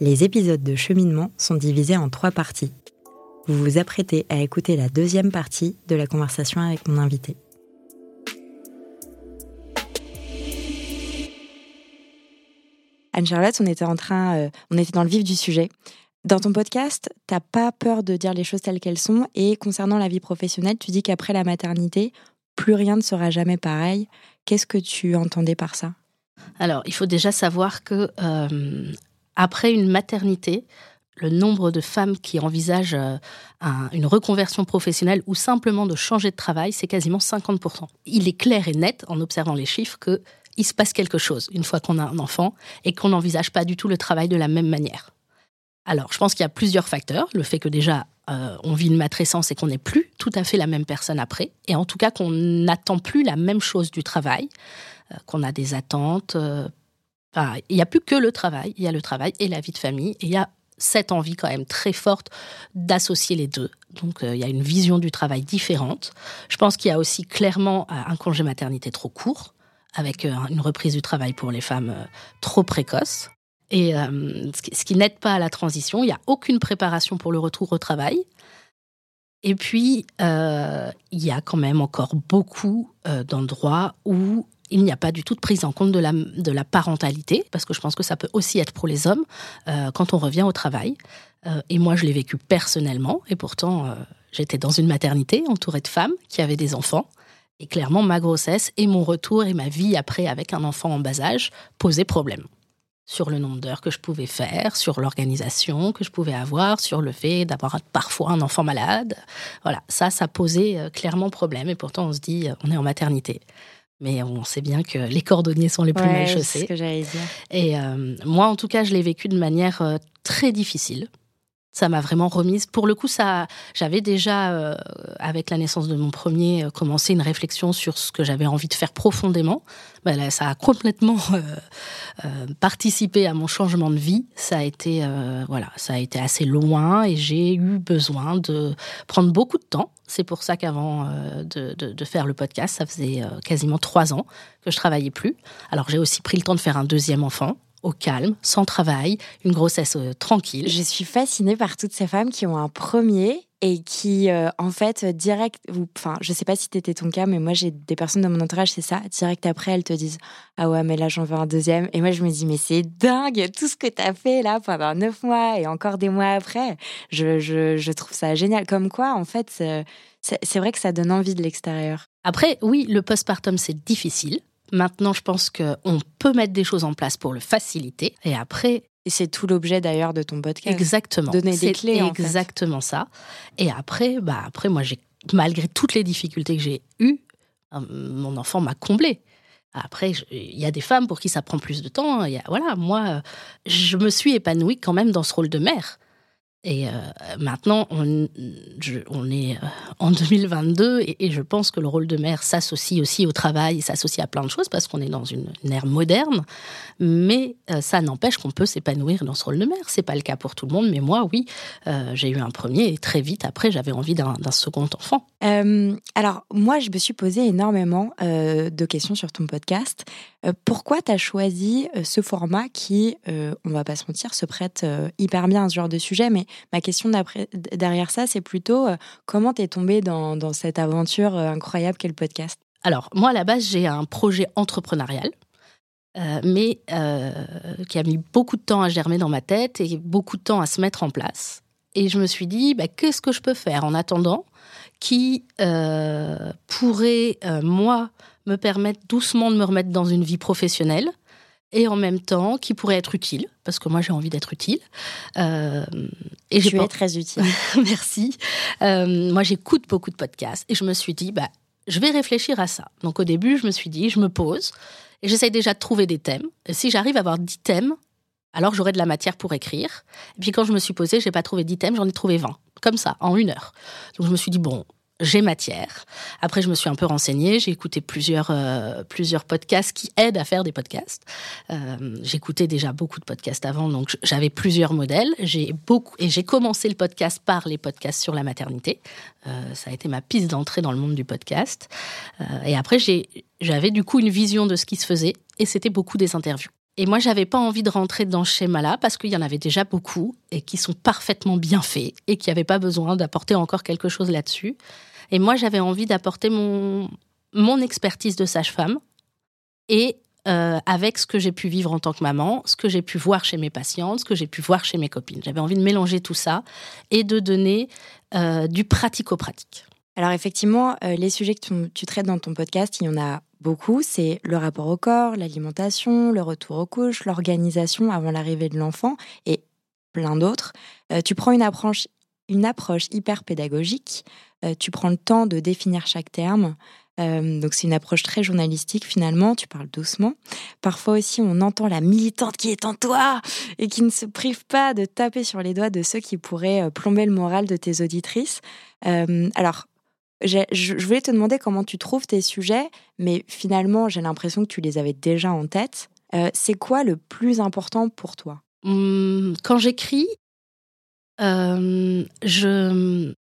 Les épisodes de cheminement sont divisés en trois parties. Vous vous apprêtez à écouter la deuxième partie de la conversation avec mon invité. Anne-Charlotte, on était en train, euh, on était dans le vif du sujet. Dans ton podcast, t'as pas peur de dire les choses telles qu'elles sont. Et concernant la vie professionnelle, tu dis qu'après la maternité, plus rien ne sera jamais pareil. Qu'est-ce que tu entendais par ça? Alors, il faut déjà savoir que euh, après une maternité, le nombre de femmes qui envisagent euh, une reconversion professionnelle ou simplement de changer de travail, c'est quasiment 50%. Il est clair et net, en observant les chiffres, que il se passe quelque chose une fois qu'on a un enfant et qu'on n'envisage pas du tout le travail de la même manière. Alors, je pense qu'il y a plusieurs facteurs. Le fait que déjà, euh, on vit une matrescence et qu'on n'est plus tout à fait la même personne après. Et en tout cas, qu'on n'attend plus la même chose du travail, euh, qu'on a des attentes. Euh, il n'y a plus que le travail. Il y a le travail et la vie de famille. Et il y a cette envie quand même très forte d'associer les deux. Donc, il y a une vision du travail différente. Je pense qu'il y a aussi clairement un congé maternité trop court avec une reprise du travail pour les femmes trop précoce. Et euh, ce qui, n'aide pas à la transition, il n'y a aucune préparation pour le retour au travail. Et puis, euh, il y a quand même encore beaucoup euh, d'endroits où il n'y a pas du tout de prise en compte de la, de la parentalité, parce que je pense que ça peut aussi être pour les hommes quand on revient au travail. et moi, je l'ai vécu personnellement, et pourtant, j'étais dans une maternité entourée de femmes qui avaient des enfants. Et clairement, ma grossesse et mon retour et ma vie après avec un enfant en bas âge posaient problème sur le nombre d'heures que je pouvais faire, sur l'organisation que je pouvais avoir, sur le fait d'avoir parfois un enfant malade. Voilà, ça, ça posait euh, clairement problème. Et pourtant, on se dit, euh, on est en maternité. Mais on sait bien que les cordonniers sont les plus mal chaussés. C'est ce que j'allais dire. Et euh, moi, en tout cas, je l'ai vécu de manière très difficile ça m'a vraiment remise. Pour le coup, ça, j'avais déjà, euh, avec la naissance de mon premier, euh, commencé une réflexion sur ce que j'avais envie de faire profondément. Là, ça a complètement euh, participé à mon changement de vie. Ça a été, voilà, ça a été assez loin et j'ai eu besoin de prendre beaucoup de temps. C'est pour ça qu'avant de, de, faire le podcast, ça faisait quasiment trois ans que je travaillais plus. Alors j'ai aussi pris le temps de faire un deuxième enfant au calme, sans travail, une grossesse euh, tranquille. Je suis fascinée par toutes ces femmes qui ont un premier et qui, euh, en fait, direct, enfin, je sais pas si c'était ton cas, mais moi, j'ai des personnes dans mon entourage, c'est ça, direct après, elles te disent Ah ouais, mais là, j'en veux un deuxième. Et moi, je me dis Mais c'est dingue, tout ce que tu as fait là pendant neuf mois et encore des mois après. Je, je, je trouve ça génial. Comme quoi, en fait, c'est vrai que ça donne envie de l'extérieur. Après, oui, le postpartum, c'est difficile. Maintenant, je pense qu'on peut mettre des choses en place pour le faciliter. Et après, et c'est tout l'objet d'ailleurs de ton podcast. Exactement. Donner des clés. Exactement ça. Et après, bah après, moi, j'ai malgré toutes les difficultés que j'ai eues, euh, mon enfant m'a comblé. Après, il y a des femmes pour qui ça prend plus de temps. Y a, voilà, moi, je me suis épanouie quand même dans ce rôle de mère. Et euh, maintenant, on, on est euh, en 2022 et, je pense que le rôle de mère s'associe aussi au travail, s'associe à plein de choses parce qu'on est dans une, ère moderne. Mais euh, ça n'empêche qu'on peut s'épanouir dans ce rôle de mère. C'est pas le cas pour tout le monde, mais moi, oui, j'ai eu un premier et très vite après, j'avais envie d'un second enfant. alors, moi, je me suis posé énormément de questions sur ton podcast. pourquoi tu as choisi ce format qui, on va pas se mentir, se prête hyper bien à ce genre de sujet, mais ma question derrière ça, c'est plutôt euh, comment t'es tombée dans, dans, cette aventure euh, incroyable qu'est le podcast? Alors, moi, à la base, j'ai un projet entrepreneurial. Euh, mais qui a mis beaucoup de temps à germer dans ma tête et beaucoup de temps à se mettre en place. Et je me suis dit, bah, qu'est-ce que je peux faire en attendant qui pourrait, moi, me permettre doucement de me remettre dans une vie professionnelle et en même temps qui pourrait être utile, parce que moi j'ai envie d'être utile. Euh, et tu es très utile. Merci. Euh, moi j'écoute beaucoup de podcasts et je me suis dit, bah, je vais réfléchir à ça. Donc au début, je me suis dit, je me pose et j'essaie déjà de trouver des thèmes. Et si j'arrive à avoir 10 thèmes, alors j'aurai de la matière pour écrire. Et puis quand je me suis posée, j'ai pas trouvé 10 thèmes, j'en ai trouvé 20. Comme ça, en une heure. Donc je me suis dit, bon, j'ai matière. Après, je me suis un peu renseignée, j'ai écouté plusieurs, euh, plusieurs podcasts qui aident à faire des podcasts. Euh, j'écoutais déjà beaucoup de podcasts avant, donc j'avais plusieurs modèles. J'ai beaucoup et j'ai commencé le podcast par les podcasts sur la maternité. Euh, ça a été ma piste d'entrée dans le monde du podcast. et après, j'avais du coup une vision de ce qui se faisait, et c'était beaucoup des interviews. Et moi, j'avais pas envie de rentrer dans ce schéma-là parce qu'il y en avait déjà beaucoup et qui sont parfaitement bien faits et qui n'avaient pas besoin d'apporter encore quelque chose là-dessus. Et moi, j'avais envie d'apporter mon, mon expertise de sage-femme et euh, avec ce que j'ai pu vivre en tant que maman, ce que j'ai pu voir chez mes patientes, ce que j'ai pu voir chez mes copines. J'avais envie de mélanger tout ça et de donner euh, du pratico-pratique. Alors effectivement, euh, les sujets que tu, traites dans ton podcast, il y en a beaucoup. C'est le rapport au corps, l'alimentation, le retour aux couches, l'organisation avant l'arrivée de l'enfant et plein d'autres. tu prends une approche, une approche hyper pédagogique euh, tu prends le temps de définir chaque terme. Euh, donc c'est une approche très journalistique finalement, tu parles doucement. Parfois aussi on entend la militante qui est en toi et qui ne se prive pas de taper sur les doigts de ceux qui pourraient euh, plomber le moral de tes auditrices. alors je voulais te demander comment tu trouves tes sujets, mais finalement j'ai l'impression que tu les avais déjà en tête. c'est quoi le plus important pour toi? Mmh, Quand j'écris, je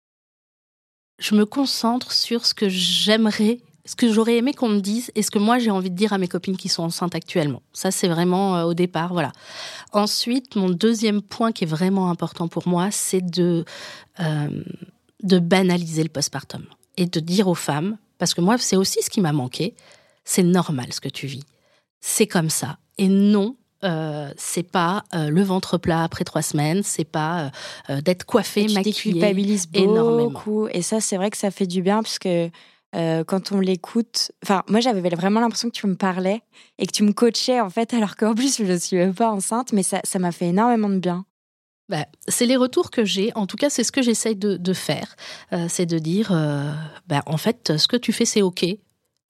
je me concentre sur ce que j'aimerais, ce que j'aurais aimé qu'on me dise et ce que moi j'ai envie de dire à mes copines qui sont enceintes actuellement. Ça, c'est vraiment euh, au départ, voilà. Ensuite, mon deuxième point qui est vraiment important pour moi, c'est de, euh, de banaliser le postpartum et de dire aux femmes, parce que moi, c'est aussi ce qui m'a manqué, c'est normal ce que tu vis. C'est comme ça. Et non, euh, c'est pas euh, le ventre plat après trois semaines, c'est pas euh, d'être coiffé, et maquillé. Culpabilises beaucoup, et ça, c'est vrai que ça fait du bien parce que quand on l'écoute, enfin, moi, j'avais vraiment l'impression que tu me parlais et que tu me coachais en fait, alors qu'en plus, je ne suis même pas enceinte, mais ça, m'a fait énormément de bien. Bah, c'est les retours que j'ai. En tout cas, c'est ce que j'essaye de, faire. c'est de dire, bah, en fait, ce que tu fais, c'est OK.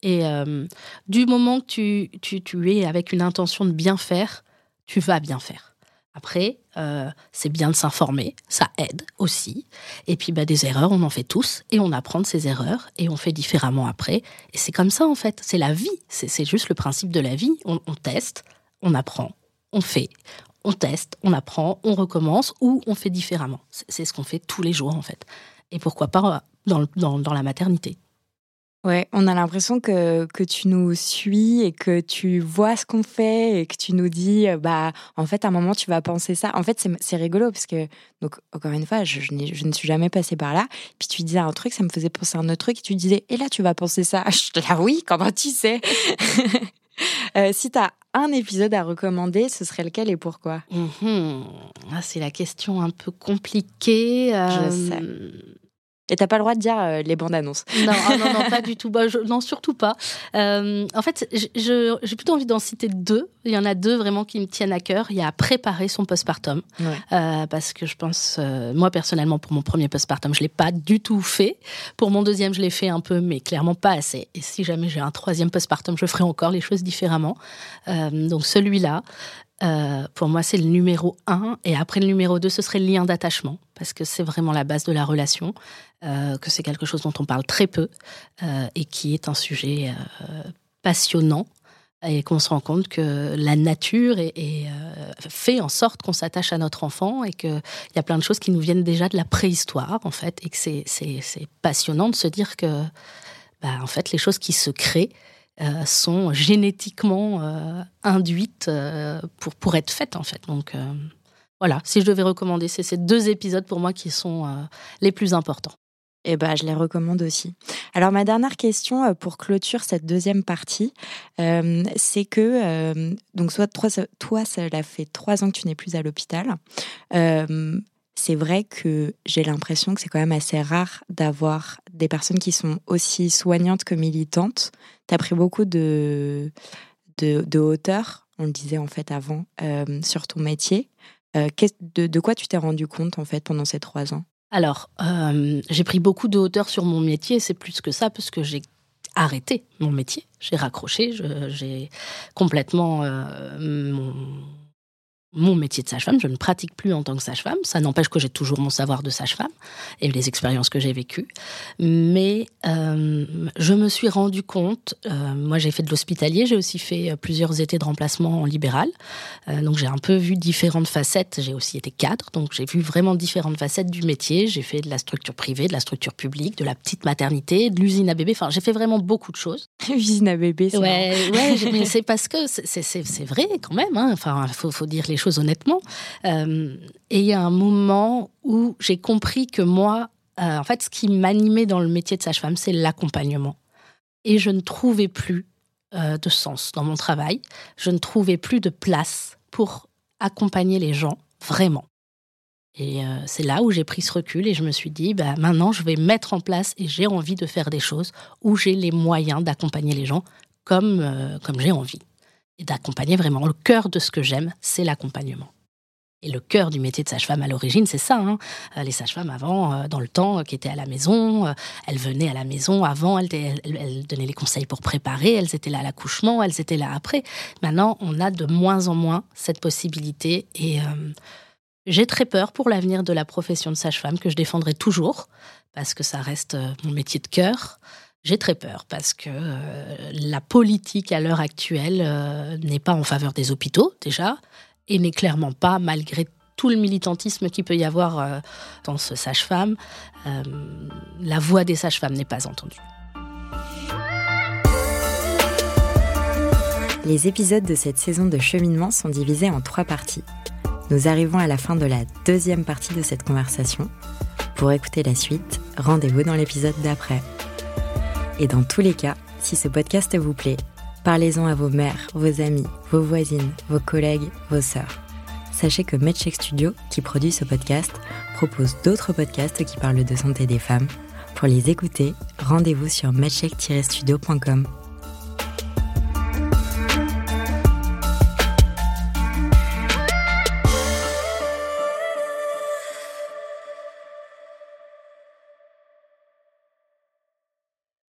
Et euh, du moment que tu, tu, tu, es avec une intention de bien faire, tu vas bien faire. Après, euh, c'est bien de s'informer, ça aide aussi. Et puis, bah, des erreurs, on en fait tous, et on apprend de ces erreurs, et on fait différemment après. Et c'est comme ça, en fait. C'est la vie. C'est juste le principe de la vie. On, on, teste, on apprend, on fait, on teste, on apprend, on recommence, ou on fait différemment. C'est ce qu'on fait tous les jours, en fait. Et pourquoi pas dans, dans, dans la maternité. Ouais, on a l'impression que, que tu nous suis et que tu vois ce qu'on fait et que tu nous dis, euh, bah, en fait, à un moment, tu vas penser ça. En fait, c'est rigolo parce que, donc, encore une fois, je, je, je, ne suis jamais passée par là. Puis tu disais un truc, ça me faisait penser à un autre truc et tu disais, et là, tu vas penser ça. Je te là, oui, comment tu sais euh, Si tu as un épisode à recommander, ce serait lequel et pourquoi? Mmh ah, C'est la question un peu compliquée. Je sais. Et t'as pas le droit de dire euh, les bandes annonces. Non, ah non, non, pas du tout. Bah, non, surtout pas. Euh, en fait, j'ai plutôt envie d'en citer deux. Il y en a deux vraiment qui me tiennent à cœur. Il y a préparer son postpartum. Euh, parce que je pense, moi personnellement, pour mon premier postpartum, je l'ai pas du tout fait. Pour mon deuxième, je l'ai fait un peu, mais clairement pas assez. Et si jamais j'ai un troisième postpartum, je ferai encore les choses différemment. donc celui-là. Euh, pour moi, c'est le numéro un. Et après le numéro deux, ce serait le lien d'attachement, parce que c'est vraiment la base de la relation, euh, que c'est quelque chose dont on parle très peu euh, et qui est un sujet passionnant. Et qu'on se rend compte que la nature fait en sorte qu'on s'attache à notre enfant et qu'il y a plein de choses qui nous viennent déjà de la préhistoire, en fait, et que c'est passionnant de se dire que, bah, en fait, les choses qui se créent, euh, sont génétiquement euh, induites euh, pour, pour être faites, en fait. Donc, voilà, si je devais recommander, c'est ces deux épisodes pour moi qui sont les plus importants. Eh ben, je les recommande aussi. Alors, ma dernière question pour clôture cette deuxième partie, c'est que, donc, soit toi, toi, ça fait trois ans que tu n'es plus à l'hôpital c'est vrai que j'ai l'impression que c'est quand même assez rare d'avoir des personnes qui sont aussi soignantes que militantes. Tu as pris beaucoup de, de, hauteur, on le disait en fait avant, euh, sur ton métier. Euh, de, quoi tu t'es rendu compte en fait pendant ces trois ans? Alors, euh, j'ai pris beaucoup de hauteur sur mon métier, c'est plus que ça, parce que j'ai arrêté mon métier, j'ai raccroché, j'ai complètement mon mon métier de sage-femme. Je ne pratique plus en tant que sage-femme. Ça n'empêche que j'ai toujours mon savoir de sage-femme et les expériences que j'ai vécues. Mais euh, je me suis rendu compte, euh, moi j'ai fait de l'hospitalier, j'ai aussi fait euh, plusieurs étés de remplacement en libéral. donc j'ai un peu vu différentes facettes. J'ai aussi été cadre, donc j'ai vu vraiment différentes facettes du métier. J'ai fait de la structure privée, de la structure publique, de la petite maternité, de l'usine à bébé. Enfin, j'ai fait vraiment beaucoup de choses. Usine à bébé, c'est Ouais, ouais c'est parce que c'est vrai quand même. Hein. Enfin, il faut, faut dire les choses honnêtement. Euh, et il y a un moment où j'ai compris que moi, euh, en fait, ce qui m'animait dans le métier de sage-femme, c'est l'accompagnement. Et je ne trouvais plus euh, de sens dans mon travail. Je ne trouvais plus de place pour accompagner les gens vraiment. Et c'est là où j'ai pris ce recul et je me suis dit, bah, maintenant, je vais mettre en place et j'ai envie de faire des choses où j'ai les moyens d'accompagner les gens comme, comme j'ai envie et d'accompagner vraiment. Le cœur de ce que j'aime, c'est l'accompagnement. Et le cœur du métier de sage-femme à l'origine, c'est ça. Hein. Euh, les sages-femmes avant, euh, dans le temps, qui étaient à la maison, euh, elles venaient à la maison avant, elles, elles, donnaient les conseils pour préparer, elles étaient là à l'accouchement, elles étaient là après. Maintenant, on a de moins en moins cette possibilité et j'ai très peur pour l'avenir de la profession de sage-femme que je défendrai toujours parce que ça reste mon métier de cœur. J'ai très peur parce que euh, la politique à l'heure actuelle euh, n'est pas en faveur des hôpitaux déjà et n'est clairement pas, malgré tout le militantisme qu'il peut y avoir euh, dans ce sage-femme, la voix des sages-femmes n'est pas entendue. Les épisodes de cette saison de cheminement sont divisés en trois parties. Nous arrivons à la fin de la deuxième partie de cette conversation. Pour écouter la suite, rendez-vous dans l'épisode d'après. Et dans tous les cas, si ce podcast vous plaît, parlez-en à vos mères, vos amis, vos voisines, vos collègues, vos sœurs. Sachez que MedCheck Studio, qui produit ce podcast, propose d'autres podcasts qui parlent de santé des femmes. Pour les écouter, rendez-vous sur medcheck-studio.com.